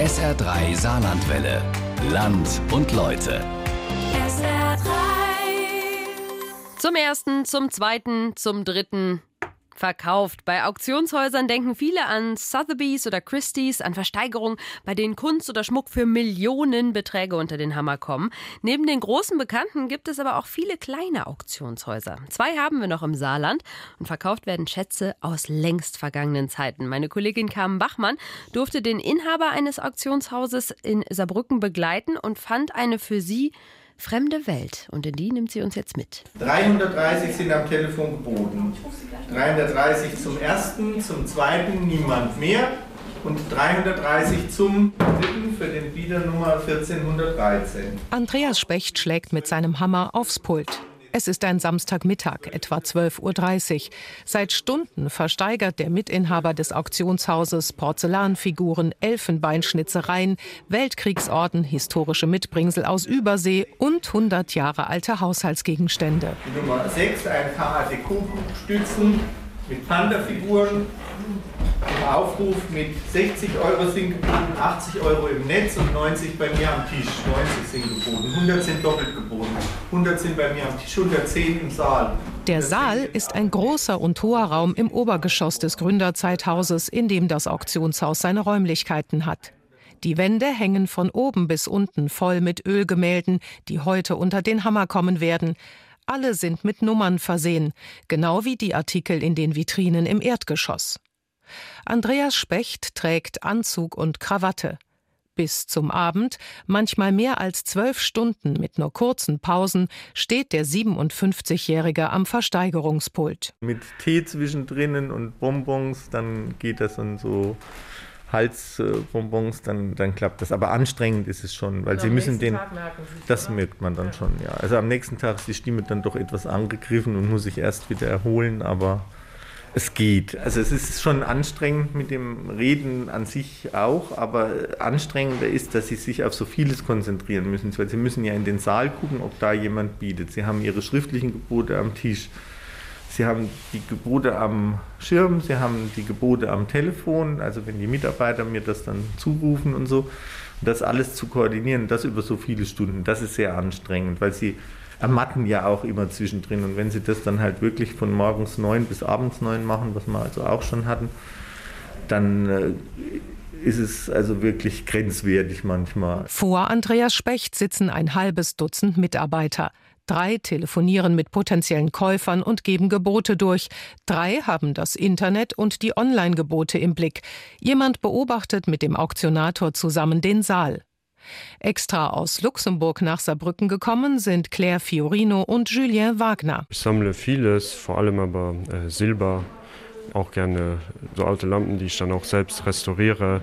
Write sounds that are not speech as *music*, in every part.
SR3 Saarlandwelle. Land und Leute. SR3. Zum ersten, zum zweiten, zum dritten verkauft. Bei Auktionshäusern denken viele an Sotheby's oder Christie's, an Versteigerungen, bei denen Kunst oder Schmuck für Millionenbeträge unter den Hammer kommen. Neben den großen Bekannten gibt es aber auch viele kleine Auktionshäuser. Zwei haben wir noch im Saarland und verkauft werden Schätze aus längst vergangenen Zeiten. Meine Kollegin Carmen Bachmann durfte den Inhaber eines Auktionshauses in Saarbrücken begleiten und fand eine für sie fremde Welt. Und in die nimmt sie uns jetzt mit. 330 sind am Telefon geboten. 330 zum ersten, zum zweiten niemand mehr und 330 zum dritten für den Bieter Nummer 1413. Andreas Specht schlägt mit seinem Hammer aufs Pult. Es ist ein Samstagmittag, etwa 12.30 Uhr. Seit Stunden versteigert der Mitinhaber des Auktionshauses Porzellanfiguren, Elfenbeinschnitzereien, Weltkriegsorden, historische Mitbringsel aus Übersee und 100 Jahre alte Haushaltsgegenstände. Die Nummer 6, ein paar Deko-Stützen mit Panda-Figuren. Aufruf mit 60 Euro sind geboten, 80 Euro im Netz und 90 bei mir am Tisch. 90 sind geboten, 100 sind doppelt geboten, 100 sind bei mir am Tisch, 110 im Saal. Der Saal ist ein großer und hoher Raum im Obergeschoss des Gründerzeithauses, in dem das Auktionshaus seine Räumlichkeiten hat. Die Wände hängen von oben bis unten voll mit Ölgemälden, die heute unter den Hammer kommen werden. Alle sind mit Nummern versehen, genau wie die Artikel in den Vitrinen im Erdgeschoss. Andreas Specht trägt Anzug und Krawatte. Bis zum Abend, manchmal mehr als zwölf Stunden mit nur kurzen Pausen, steht der 57-Jährige am Versteigerungspult. Mit Tee zwischendrin und Bonbons, dann geht das und so Halsbonbons, dann, dann klappt das. Aber anstrengend ist es schon, weil Also sie am müssen den. Das oder? merkt man dann schon, ja. Also am nächsten Tag ist die Stimme dann doch etwas angegriffen und muss sich erst wieder erholen, aber es geht. Also es ist schon anstrengend mit dem Reden an sich auch, aber anstrengender ist, dass sie sich auf so vieles konzentrieren müssen, weil sie müssen ja in den Saal gucken, ob da jemand bietet. Sie haben ihre schriftlichen Gebote am Tisch. Sie haben die Gebote am Schirm, Sie haben die Gebote am Telefon, also wenn die Mitarbeiter mir das dann zurufen und so. Und das alles zu koordinieren, das über so viele Stunden, das ist sehr anstrengend, weil Sie ermatten ja auch immer zwischendrin. Und wenn Sie das dann halt wirklich von morgens neun bis abends neun machen, was wir also auch schon hatten, dann äh, ist es also wirklich grenzwertig manchmal. Vor Andreas Specht sitzen ein halbes Dutzend Mitarbeiter. Drei telefonieren mit potenziellen Käufern und geben Gebote durch. Drei haben das Internet und die Online-Gebote im Blick. Jemand beobachtet mit dem Auktionator zusammen den Saal. Extra aus Luxemburg nach Saarbrücken gekommen sind Claire Fiorino und Julien Wagner. Ich sammle vieles, vor allem aber äh, Silber, auch gerne so alte Lampen, die ich dann auch selbst restauriere.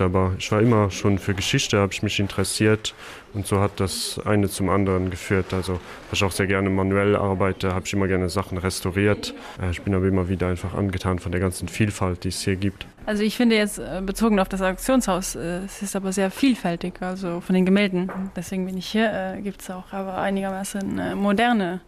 Aber ich war immer schon für Geschichte, habe ich mich interessiert und so hat das eine zum anderen geführt. Also, dass ich auch sehr gerne manuell arbeite, habe ich immer gerne Sachen restauriert. Äh, Ich bin aber immer wieder einfach angetan von der ganzen Vielfalt, die es hier gibt. Also ich finde jetzt äh, bezogen auf das Auktionshaus, äh, es ist aber sehr vielfältig, also von den Gemälden. Deswegen bin ich hier, gibt es auch aber einigermaßen moderne.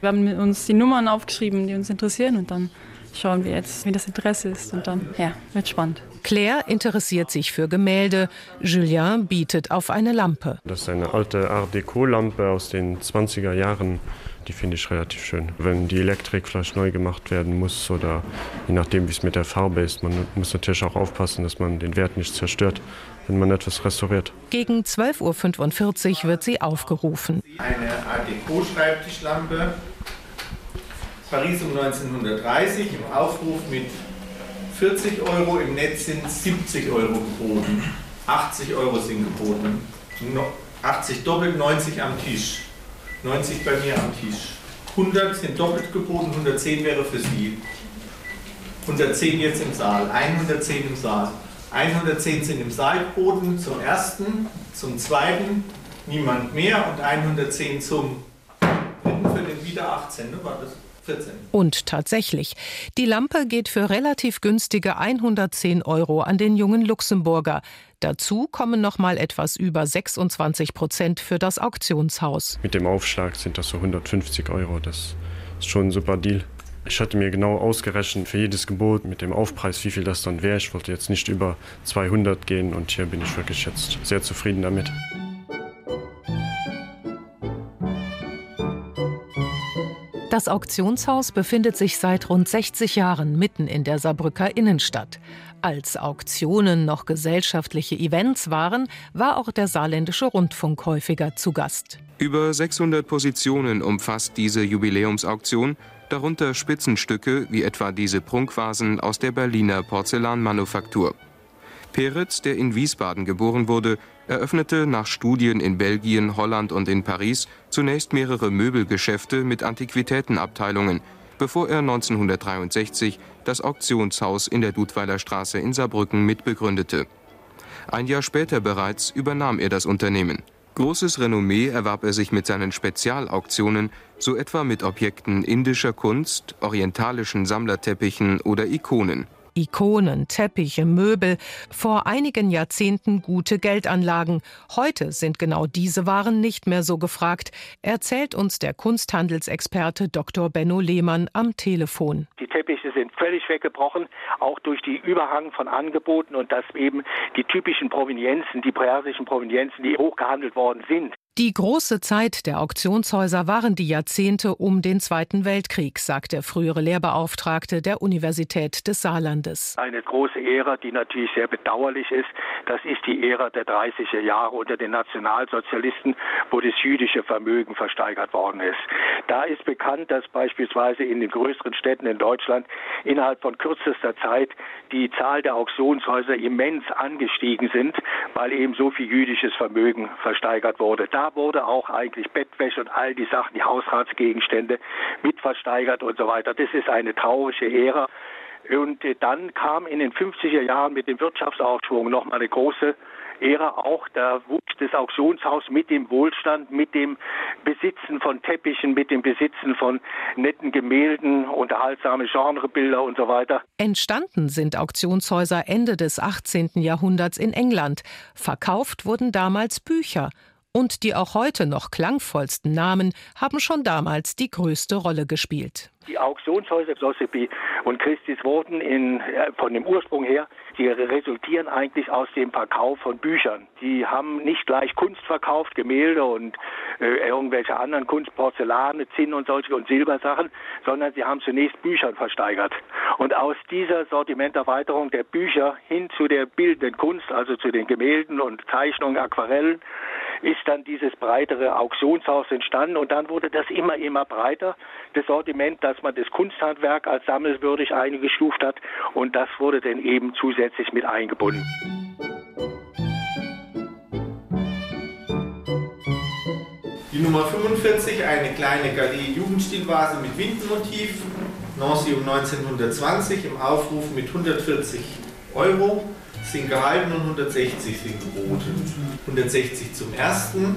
Wir haben uns die Nummern aufgeschrieben, die uns interessieren und dann schauen wir jetzt, wie das Interesse ist und dann, ja, wird spannend. Claire interessiert sich für Gemälde. Julien bietet auf eine Lampe. Das ist eine alte Art Deco-Lampe aus den 20er Jahren. Die finde ich relativ schön. Wenn die Elektrik vielleicht neu gemacht werden muss oder je nachdem, wie es mit der Farbe ist, man muss natürlich auch aufpassen, dass man den Wert nicht zerstört, wenn man etwas restauriert. Gegen 12.45 Uhr wird sie aufgerufen. Eine Art Deco-Schreibtischlampe. Paris um 1930 im Aufruf mit 40 Euro, im Netz sind 70 Euro geboten. 80 Euro sind geboten. No, 80 doppelt, 90 am Tisch. 90 bei mir am Tisch. 100 sind doppelt geboten, 110 wäre für Sie. 110 jetzt im Saal, 110 im Saal. 110 sind im Saal geboten, zum ersten, zum zweiten, niemand mehr und 110 zum dritten für den wieder 18, ne? war das 14. Und tatsächlich, die Lampe geht für relativ günstige 110 Euro an den jungen Luxemburger. Dazu kommen noch mal etwas über 26 Prozent für das Auktionshaus. Mit dem Aufschlag sind das so 150 Euro. Das ist schon ein super Deal. Ich hatte mir genau ausgerechnet für jedes Gebot mit dem Aufpreis, wie viel das dann wäre. Ich wollte jetzt nicht über 200 gehen und hier bin ich wirklich jetzt sehr zufrieden damit. Das Auktionshaus befindet sich seit rund 60 Jahren mitten in der Saarbrücker Innenstadt. Als Auktionen noch gesellschaftliche Events waren, war auch der saarländische Rundfunk häufiger zu Gast. Über 600 Positionen umfasst diese Jubiläumsauktion, darunter Spitzenstücke wie etwa diese Prunkvasen aus der Berliner Porzellanmanufaktur. Peretz, der in Wiesbaden geboren wurde, eröffnete nach Studien in Belgien, Holland und in Paris zunächst mehrere Möbelgeschäfte mit Antiquitätenabteilungen, bevor er 1963 das Auktionshaus in der Dudweiler Straße in Saarbrücken mitbegründete. Ein Jahr später bereits übernahm er das Unternehmen. Großes Renommee erwarb er sich mit seinen Spezialauktionen, so etwa mit Objekten indischer Kunst, orientalischen Sammlerteppichen oder Ikonen. Ikonen, Teppiche, Möbel, vor einigen Jahrzehnten gute Geldanlagen. Heute sind genau diese Waren nicht mehr so gefragt, erzählt uns der Kunsthandelsexperte Dr. Benno Lehmann am Telefon. Die Teppiche sind völlig weggebrochen, auch durch die Überhang von Angeboten und dass eben die typischen Provenienzen, die persischen Provenienzen, die hochgehandelt worden sind, die große Zeit der Auktionshäuser waren die Jahrzehnte um den Zweiten Weltkrieg, sagt der frühere Lehrbeauftragte der Universität des Saarlandes. Eine große Ära, die natürlich sehr bedauerlich ist, das ist die Ära der 30er Jahre unter den Nationalsozialisten, wo das jüdische Vermögen versteigert worden ist. Da ist bekannt, dass beispielsweise in den größeren Städten in Deutschland innerhalb von kürzester Zeit die Zahl der Auktionshäuser immens angestiegen sind, weil eben so viel jüdisches Vermögen versteigert wurde. Da wurde auch eigentlich Bettwäsche und all die Sachen, die Hausratsgegenstände mit versteigert und so weiter. Das ist eine traurige Ära. Und äh, dann kam in den 50er Jahren mit dem Wirtschaftsaufschwung nochmal eine große Ära auch, da wuchs das Auktionshaus mit dem Wohlstand, mit dem Besitzen von Teppichen, mit dem Besitzen von netten Gemälden, unterhaltsame Genrebilder und so weiter. Entstanden sind Auktionshäuser Ende des 18. Jahrhunderts in England. Verkauft wurden damals Bücher und die auch heute noch klangvollsten Namen haben schon damals die größte Rolle gespielt. Die Auktionshäuser Sotheby und Christie's wurden in, äh, von dem Ursprung her, die resultieren eigentlich aus dem Verkauf von Büchern. Die haben nicht gleich Kunst verkauft, Gemälde und äh, irgendwelche anderen Kunst, Porzellane, Zinn und solche und Silbersachen, sondern sie haben zunächst Büchern versteigert. Und aus dieser Sortimenterweiterung der Bücher hin zu der bildenden Kunst, also zu den Gemälden und Zeichnungen, Aquarellen, ist dann dieses breitere Auktionshaus entstanden und dann wurde das immer, immer breiter, das Sortiment, dass man das Kunsthandwerk als sammelwürdig eingestuft hat und das wurde dann eben zusätzlich mit eingebunden. Die Nummer 45, eine kleine Galerie Jugendstilvase mit Windenmotiv, Nancy um 1920 im Aufruf mit 140 Euro sind gehalten und 160 sind geboten. 160 zum ersten,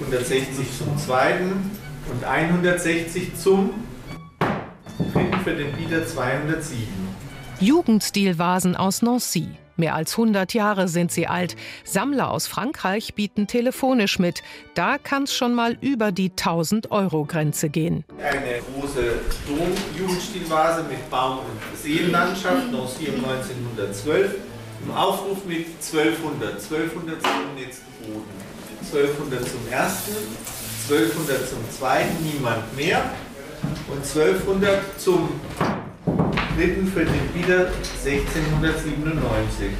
160 zum zweiten und 160 zum dritten für den Bieter 207. Jugendstilvasen aus Nancy. Mehr als 100 Jahre sind sie alt. Sammler aus Frankreich bieten telefonisch mit. Da kann es schon mal über die 1000-Euro-Grenze gehen. Eine große Dom-Jugendstilvase mit Baum- und Seenlandschaft, Nancy um 1912 im Aufruf mit 1200. 1200 sind jetzt geboten. 1200 zum ersten, 1200 zum zweiten, niemand mehr. Und 1200 zum dritten für den Bieter 1697.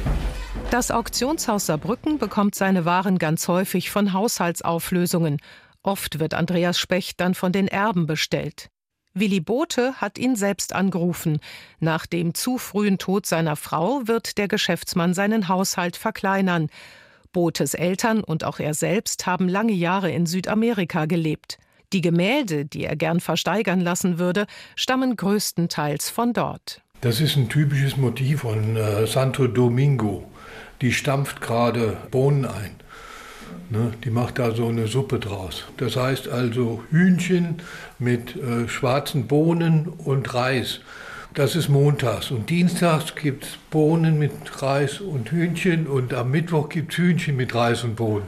Das Auktionshaus Saarbrücken bekommt seine Waren ganz häufig von Haushaltsauflösungen. Oft wird Andreas Specht dann von den Erben bestellt. Willi Bote hat ihn selbst angerufen. Nach dem zu frühen Tod seiner Frau wird der Geschäftsmann seinen Haushalt verkleinern. Botes Eltern und auch er selbst haben lange Jahre in Südamerika gelebt. Die Gemälde, die er gern versteigern lassen würde, stammen größtenteils von dort. Das ist ein typisches Motiv von äh, Santo Domingo. Die stampft gerade Bohnen ein. Ne, die macht da so eine Suppe draus. Das heißt also Hühnchen mit äh, schwarzen Bohnen und Reis. Das ist montags. Und dienstags gibt es Bohnen mit Reis und Hühnchen und am Mittwoch gibt es Hühnchen mit Reis und Bohnen.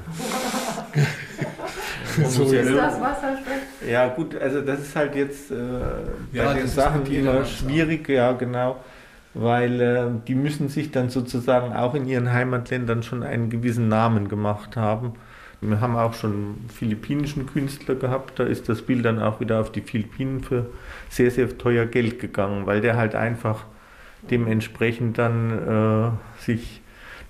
*laughs* so, ist das Wasserspecht? Ja, gut, also das ist halt jetzt äh, bei ja, den Sachen immer schwierig, ja, genau, weil äh, die müssen sich dann sozusagen auch in ihren Heimatländern schon einen gewissen Namen gemacht haben. Wir haben auch schon philippinischen Künstler gehabt, da ist das Bild dann auch wieder auf die Philippinen für sehr, sehr teuer Geld gegangen, weil der halt einfach dementsprechend dann äh, sich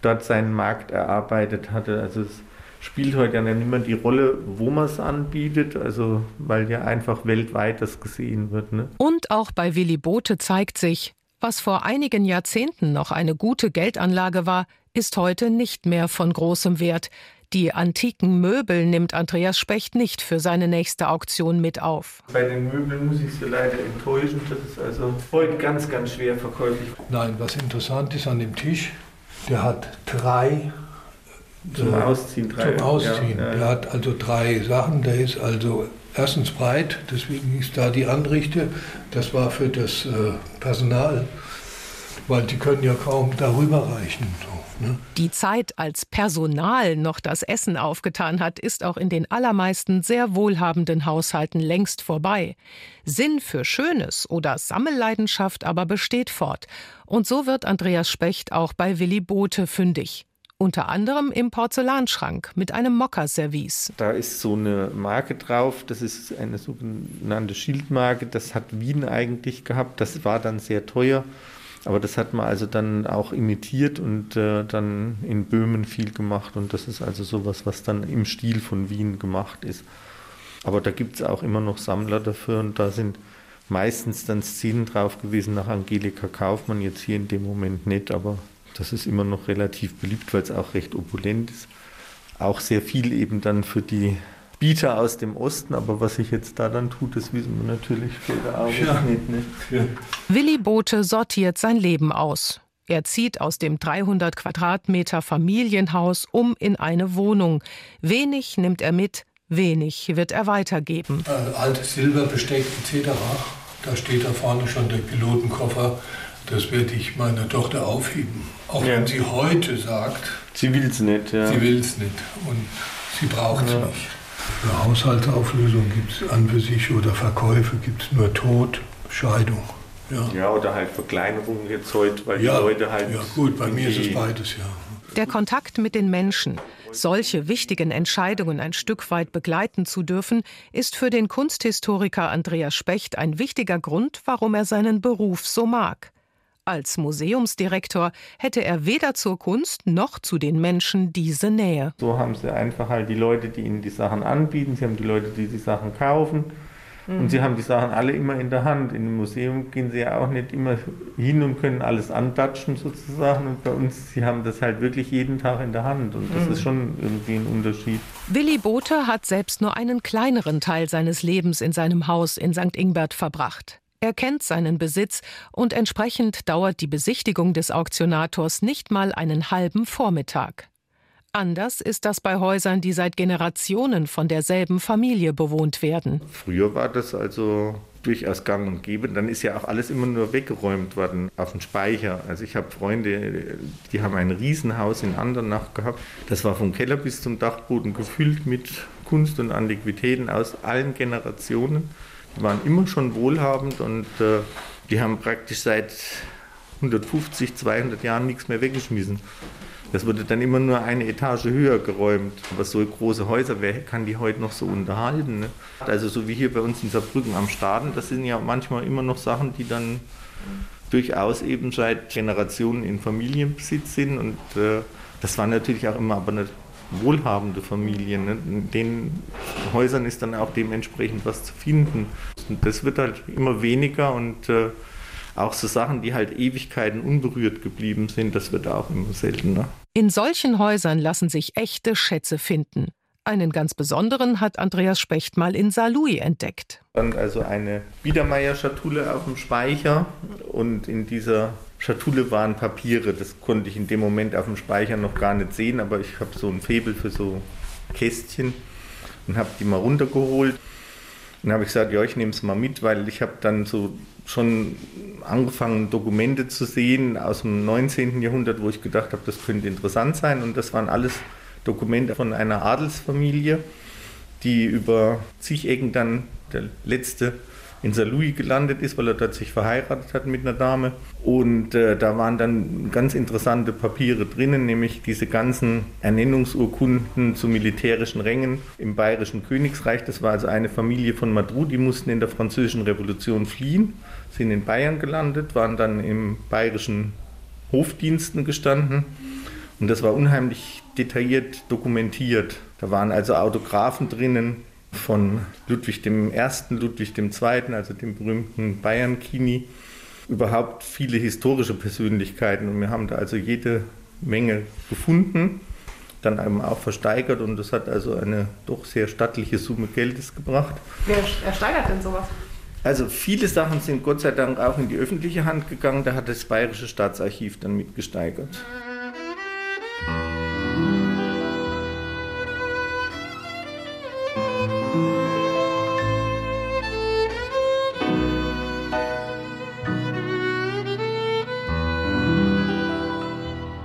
dort seinen Markt erarbeitet hatte. Also es spielt heute ja nicht mehr die Rolle, wo man es anbietet, also weil ja einfach weltweit das gesehen wird. Ne? Und auch bei Willy Bote zeigt sich, was vor einigen Jahrzehnten noch eine gute Geldanlage war, ist heute nicht mehr von großem Wert. Die antiken Möbel nimmt Andreas Specht nicht für seine nächste Auktion mit auf. Bei den Möbeln muss ich Sie leider enttäuschen. Das ist also heute ganz, ganz schwer verkäuflich. Nein, was interessant ist an dem Tisch, der hat drei zum Ausziehen. Drei, zum Ausziehen. Ja, ja. Der hat also drei Sachen. Der ist also erstens breit, deswegen ist da die Anrichte. Das war für das äh, Personal, weil die können ja kaum darüber reichen. So? Die Zeit, als Personal noch das Essen aufgetan hat, ist auch in den allermeisten sehr wohlhabenden Haushalten längst vorbei. Sinn für Schönes oder Sammelleidenschaft aber besteht fort. Und so wird Andreas Specht auch bei Willy Bote fündig unter anderem im Porzellanschrank mit einem Mokka-Service. Da ist so eine Marke drauf, das ist eine sogenannte Schildmarke, das hat Wien eigentlich gehabt, das war dann sehr teuer, aber das hat man also dann auch imitiert und äh, dann in Böhmen viel gemacht und das ist also sowas, was dann im Stil von Wien gemacht ist. Aber da gibt es auch immer noch Sammler dafür und da sind meistens dann Szenen drauf gewesen nach Angelika Kaufmann, jetzt hier in dem Moment nicht, aber das ist immer noch relativ beliebt, weil es auch recht opulent ist. Auch sehr viel eben dann für die Bieter aus dem Osten, aber was sich jetzt da dann tut, das wissen wir natürlich später auch ja. nicht. nicht. Ja. Willi Bote sortiert sein Leben aus. Er zieht aus dem 300 Quadratmeter Familienhaus um in eine Wohnung. Wenig nimmt er mit, wenig wird er weitergeben. Also altes Silberbesteck etc. Da steht da vorne schon der Pilotenkoffer das werde ich meiner Tochter aufheben. Auch ja. wenn sie heute sagt, sie will es nicht. Ja. Sie will es nicht und sie braucht es ja. nicht. Für Haushaltsauflösung gibt es an für sich oder Verkäufe gibt es nur Tod, Scheidung. Ja. ja, oder halt Verkleinerungen jetzt heute, weil ja, die Leute halt. Ja, gut, bei mir ist es beides, ja. Der Kontakt mit den Menschen, solche wichtigen Entscheidungen ein Stück weit begleiten zu dürfen, ist für den Kunsthistoriker Andreas Specht ein wichtiger Grund, warum er seinen Beruf so mag. Als Museumsdirektor hätte er weder zur Kunst noch zu den Menschen diese Nähe. So haben sie einfach halt die Leute, die ihnen die Sachen anbieten, sie haben die Leute, die die Sachen kaufen. Mhm. Und sie haben die Sachen alle immer in der Hand. In dem Museum gehen sie ja auch nicht immer hin und können alles antatschen sozusagen. Und bei uns, sie haben das halt wirklich jeden Tag in der Hand. Und das mhm. ist schon irgendwie ein Unterschied. Willi Bothe hat selbst nur einen kleineren Teil seines Lebens in seinem Haus in St. Ingbert verbracht. Er kennt seinen Besitz und entsprechend dauert die Besichtigung des Auktionators nicht mal einen halben Vormittag. Anders ist das bei Häusern, die seit Generationen von derselben Familie bewohnt werden. Früher war das also durchaus gang und gäbe. Dann ist ja auch alles immer nur weggeräumt worden auf den Speicher. Also ich habe Freunde, die haben ein Riesenhaus in Andernach gehabt. Das war vom Keller bis zum Dachboden gefüllt mit Kunst und Antiquitäten aus allen Generationen. Die waren immer schon wohlhabend und äh, die haben praktisch seit 150, 200 Jahren nichts mehr weggeschmissen. Das wurde dann immer nur eine Etage höher geräumt. Aber so große Häuser, wer kann die heute noch so unterhalten? Ne? Also so wie hier bei uns in Saarbrücken am Staden, das sind ja manchmal immer noch Sachen, die dann durchaus eben seit Generationen in Familienbesitz sind. Und äh, das war natürlich auch immer aber wohlhabende Familien. Ne? In den Häusern ist dann auch dementsprechend was zu finden. Und das wird halt immer weniger und äh, auch so Sachen, die halt Ewigkeiten unberührt geblieben sind, das wird auch immer seltener. In solchen Häusern lassen sich echte Schätze finden. Einen ganz besonderen hat Andreas Specht mal in Saarlouis entdeckt. Dann also eine Biedermeier-Schatulle auf dem Speicher und in dieser Schatulle waren Papiere. Das konnte ich in dem Moment auf dem Speicher noch gar nicht sehen, aber ich habe so ein Febel für so Kästchen und habe die mal runtergeholt. Und habe ich gesagt, ja, ich nehme es mal mit, weil ich habe dann so schon angefangen, Dokumente zu sehen aus dem 19. Jahrhundert, wo ich gedacht habe, das könnte interessant sein. Und das waren alles Dokumente von einer Adelsfamilie, die über zig Ecken dann der letzte in Saarlouis gelandet ist, weil er dort sich verheiratet hat mit einer Dame. Und äh, da waren dann ganz interessante Papiere drinnen, nämlich diese ganzen Ernennungsurkunden zu militärischen Rängen im Bayerischen Königsreich. Das war also eine Familie von Madrou, die mussten in der Französischen Revolution fliehen, sind in Bayern gelandet, waren dann im bayerischen Hofdiensten gestanden. Und das war unheimlich detailliert dokumentiert. Da waren also Autographen drinnen, von Ludwig I., Ludwig II., also dem berühmten Bayern-Kini, überhaupt viele historische Persönlichkeiten. Und wir haben da also jede Menge gefunden, dann eben auch versteigert und das hat also eine doch sehr stattliche Summe Geldes gebracht. Wer ersteigert denn sowas? Also viele Sachen sind Gott sei Dank auch in die öffentliche Hand gegangen, da hat das Bayerische Staatsarchiv dann mitgesteigert.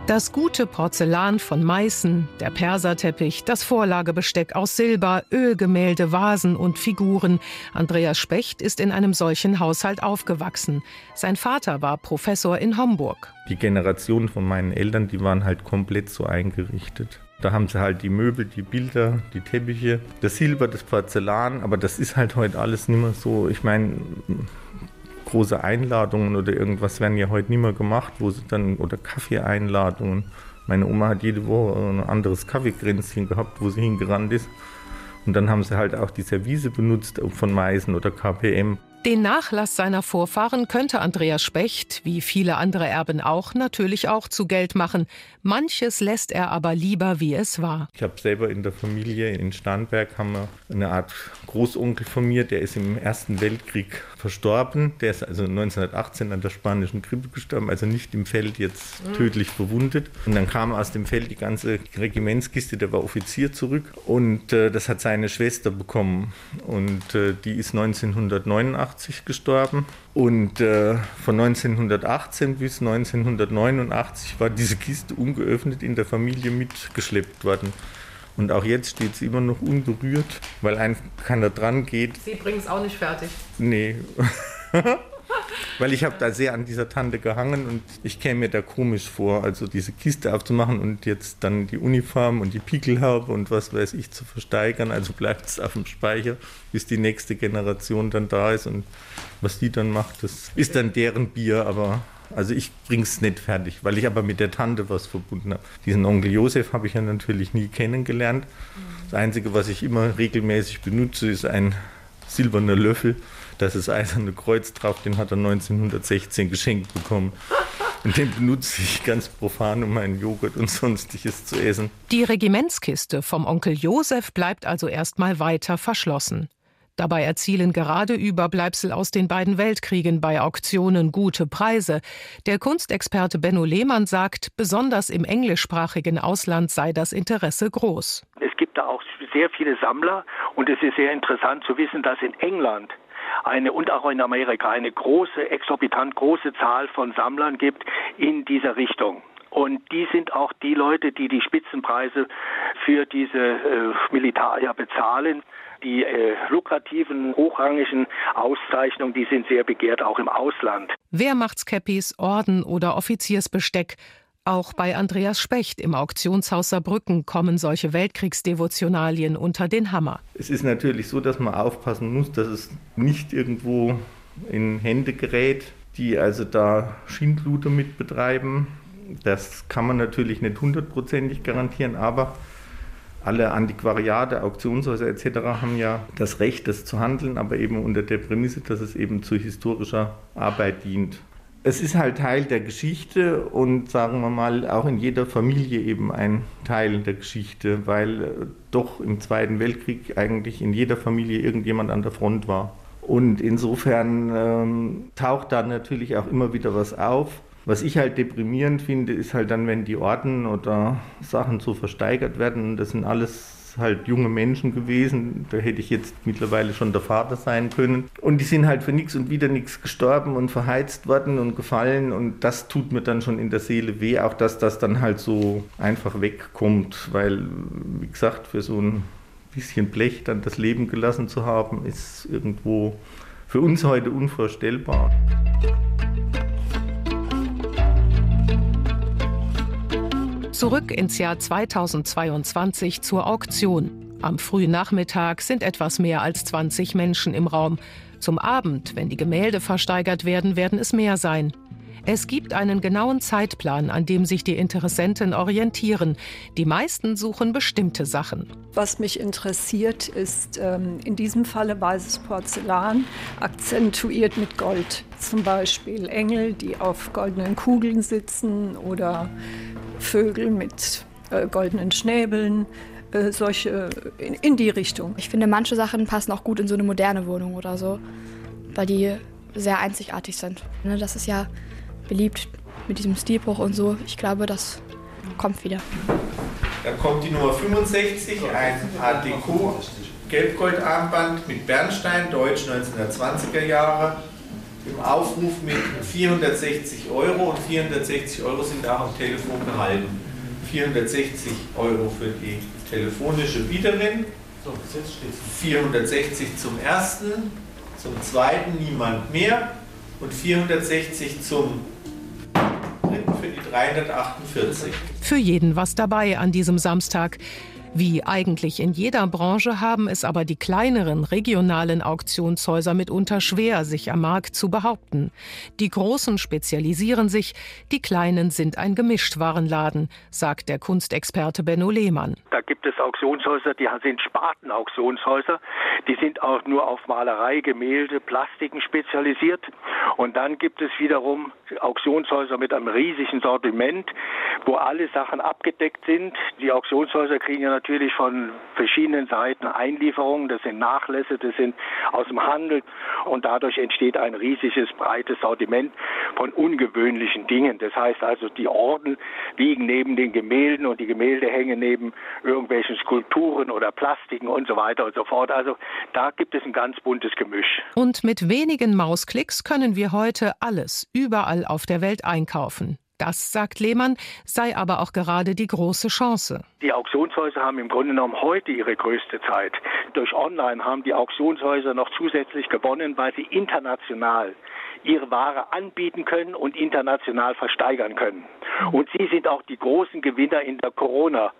Das gute Porzellan von Meißen, der Perserteppich, das Vorlagebesteck aus Silber, Ölgemälde, Vasen und Figuren. Andreas Specht ist in einem solchen Haushalt aufgewachsen. Sein Vater war Professor in Homburg. Die Generation von meinen Eltern, die waren halt komplett so eingerichtet. Da haben sie halt die Möbel, die Bilder, die Teppiche, das Silber, das Porzellan, aber das ist halt heute alles nicht mehr so. Ich meine, große Einladungen oder irgendwas werden ja heute nicht mehr gemacht, wo sie dann, oder Kaffeeeinladungen. Meine Oma hat jede Woche ein anderes Kaffeekränzchen gehabt, wo sie hingerannt ist. Und dann haben sie halt auch die Service benutzt von Meißen oder KPM. Den Nachlass seiner Vorfahren könnte Andreas Specht, wie viele andere Erben auch, natürlich auch zu Geld machen. Manches lässt er aber lieber, wie es war. Ich habe selber in der Familie in Starnberg haben wir eine Art Großonkel von mir, der ist im Ersten Weltkrieg verstorben. Der ist also 1918 an der spanischen Grippe gestorben, also nicht im Feld jetzt mhm. tödlich verwundet. Und dann kam aus dem Feld die ganze Regimentskiste, der war Offizier zurück und äh, das hat seine Schwester bekommen und äh, die ist 1989 gestorben und äh, von 1918 bis 1989 war diese Kiste ungeöffnet in der Familie mitgeschleppt worden. Und auch jetzt steht sie immer noch unberührt, weil ein keiner dran geht. Sie bringen es auch nicht fertig. Nee. *laughs* weil ich habe da sehr an dieser Tante gehangen und ich käme mir da komisch vor, also diese Kiste aufzumachen und jetzt dann die Uniform und die Pickelhaube und was weiß ich zu versteigern. Also bleibt es auf dem Speicher, bis die nächste Generation dann da ist und was die dann macht, das ist dann deren Bier, aber also ich bring's nicht fertig, weil ich aber mit der Tante was verbunden habe. Diesen Onkel Josef habe ich ja natürlich nie kennengelernt. Das Einzige, was ich immer regelmäßig benutze, ist ein silberner Löffel. Das ist eiserne Kreuz drauf, den hat er 1916 geschenkt bekommen. Und den benutze ich ganz profan, um meinen Joghurt und sonstiges zu essen. Die Regimentskiste vom Onkel Josef bleibt also erstmal weiter verschlossen. Dabei erzielen gerade Überbleibsel aus den beiden Weltkriegen bei Auktionen gute Preise. Der Kunstexperte Benno Lehmann sagt, besonders im englischsprachigen Ausland sei das Interesse groß. Es gibt da auch sehr viele Sammler und es ist sehr interessant zu wissen, dass in England eine und auch in Amerika eine große, exorbitant große Zahl von Sammlern gibt in dieser Richtung. Und die sind auch die Leute, die die Spitzenpreise für diese äh, Militaria bezahlen. Die äh, lukrativen, hochrangigen Auszeichnungen, die sind sehr begehrt, auch im Ausland. Wehrmachtskäppis, Orden oder Offiziersbesteck. Auch bei Andreas Specht im Auktionshaus Saarbrücken kommen solche Weltkriegsdevotionalien unter den Hammer. Es ist natürlich so, dass man aufpassen muss, dass es nicht irgendwo in Hände gerät, die also da Schindluder mit betreiben. Das kann man natürlich nicht hundertprozentig garantieren, aber alle Antiquariate, Auktionshäuser etc. haben ja das Recht, das zu handeln, aber eben unter der Prämisse, dass es eben zu historischer Arbeit dient. Es ist halt Teil der Geschichte und sagen wir mal auch in jeder Familie eben ein Teil der Geschichte, weil äh, doch im Zweiten Weltkrieg eigentlich in jeder Familie irgendjemand an der Front war. Und insofern ähm, taucht da natürlich auch immer wieder was auf. Was ich halt deprimierend finde, ist halt dann, wenn die Orden oder Sachen so versteigert werden. Das sind alles halt junge Menschen gewesen. Da hätte ich jetzt mittlerweile schon der Vater sein können. Und die sind halt für nichts und wieder nichts gestorben und verheizt worden und gefallen. Und das tut mir dann schon in der Seele weh, auch dass das dann halt so einfach wegkommt. Weil, wie gesagt, für so ein bisschen Blech dann das Leben gelassen zu haben, ist irgendwo für uns heute unvorstellbar. Zurück ins Jahr 2022 zur Auktion. Am frühen Nachmittag sind etwas mehr als 20 Menschen im Raum. Zum Abend, wenn die Gemälde versteigert werden, werden es mehr sein. Es gibt einen genauen Zeitplan, an dem sich die Interessenten orientieren. Die meisten suchen bestimmte Sachen. Was mich interessiert, ist ähm, in diesem Falle weißes Porzellan, akzentuiert mit Gold. Zum Beispiel Engel, die auf goldenen Kugeln sitzen oder Vögel mit äh, goldenen Schnäbeln. Äh, solche in, in die Richtung. Ich finde, manche Sachen passen auch gut in so eine moderne Wohnung oder so, weil die sehr einzigartig sind. Ne, das ist ja beliebt mit diesem Stilbruch und so. Ich glaube, das kommt wieder. Dann kommt die Nummer 65, ein Art Deco Gelbgoldarmband mit Bernstein, Deutsch 1920er Jahre, im Aufruf mit 460 Euro und 460 Euro sind auch am Telefon gehalten. 460 Euro für die telefonische Bieterin, 460 zum ersten, zum zweiten niemand mehr und 460 zum dritten für die 348. Für jeden was dabei an diesem Samstag. Wie eigentlich in jeder Branche haben es aber die kleineren regionalen Auktionshäuser mitunter schwer, sich am Markt zu behaupten. Die großen spezialisieren sich, die kleinen sind ein Gemischtwarenladen, sagt der Kunstexperte Benno Lehmann. Da gibt es Auktionshäuser, die sind Spartenauktionshäuser, die sind auch nur auf Malerei, Gemälde, Plastiken spezialisiert. Und dann gibt es wiederum Auktionshäuser mit einem riesigen Sortiment, wo alle Sachen abgedeckt sind. Die Auktionshäuser kriegen ja natürlich von verschiedenen Seiten Einlieferungen, das sind Nachlässe, das sind aus dem Handel und dadurch entsteht ein riesiges, breites Sortiment von ungewöhnlichen Dingen. Das heißt also, die Orden liegen neben den Gemälden und die Gemälde hängen neben irgendwelchen Skulpturen oder Plastiken und so weiter und so fort. Also da gibt es ein ganz buntes Gemisch. Und mit wenigen Mausklicks können wir heute alles überall auf der Welt einkaufen. Das, sagt Lehmann, sei aber auch gerade die große Chance. Die Auktionshäuser haben im Grunde genommen heute ihre größte Zeit. Durch Online haben die Auktionshäuser noch zusätzlich gewonnen, weil sie international ihre Ware anbieten können und international versteigern können. Und sie sind auch die großen Gewinner in der Corona-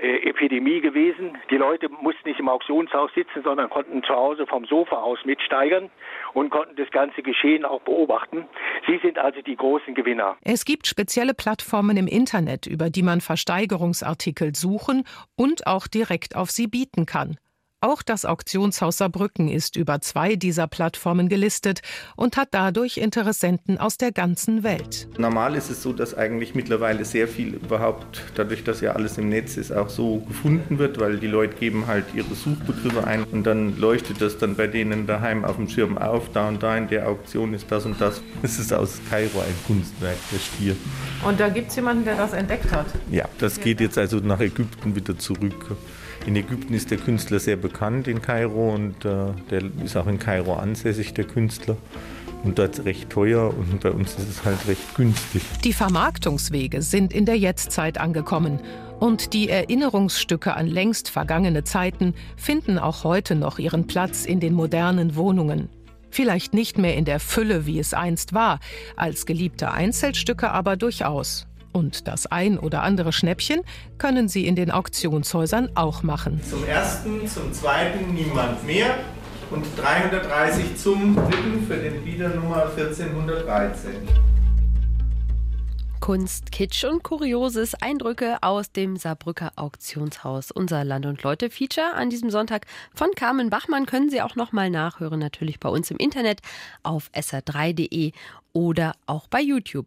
äh, Epidemie gewesen. Die Leute mussten nicht im Auktionshaus sitzen, sondern konnten zu Hause vom Sofa aus mitsteigern und konnten das ganze Geschehen auch beobachten. Sie sind also die großen Gewinner. Es gibt spezielle Plattformen im Internet, über die man Versteigerungsartikel suchen und auch direkt auf sie bieten kann. Auch das Auktionshaus Saarbrücken ist über zwei dieser Plattformen gelistet und hat dadurch Interessenten aus der ganzen Welt. Normal ist es so, dass eigentlich mittlerweile sehr viel überhaupt, dadurch, dass ja alles im Netz ist, auch so gefunden wird, weil die Leute geben halt ihre Suchbegriffe ein und dann leuchtet das dann bei denen daheim auf dem Schirm auf, da und da in der Auktion ist das und das. *laughs* Es ist aus Kairo ein Kunstwerk, der Stier. Und da gibt es jemanden, der das entdeckt hat? Ja, das geht jetzt also nach Ägypten wieder zurück. In Ägypten ist der Künstler sehr bekannt in Kairo und äh, der ist auch in Kairo ansässig, der Künstler. Und dort recht teuer und bei uns ist es halt recht günstig. Die Vermarktungswege sind in der Jetztzeit angekommen. Und die Erinnerungsstücke an längst vergangene Zeiten finden auch heute noch ihren Platz in den modernen Wohnungen. Vielleicht nicht mehr in der Fülle, wie es einst war, als geliebte Einzelstücke aber durchaus. Und das ein oder andere Schnäppchen können Sie in den Auktionshäusern auch machen. Zum ersten, zum zweiten niemand mehr und 330 zum dritten für den Bieder Nummer 1413. Kunst, Kitsch und Kurioses, Eindrücke aus dem Saarbrücker Auktionshaus. Unser Land und Leute Feature an diesem Sonntag von Carmen Bachmann können Sie auch noch mal nachhören, natürlich bei uns im Internet auf sr3.de oder auch bei YouTube.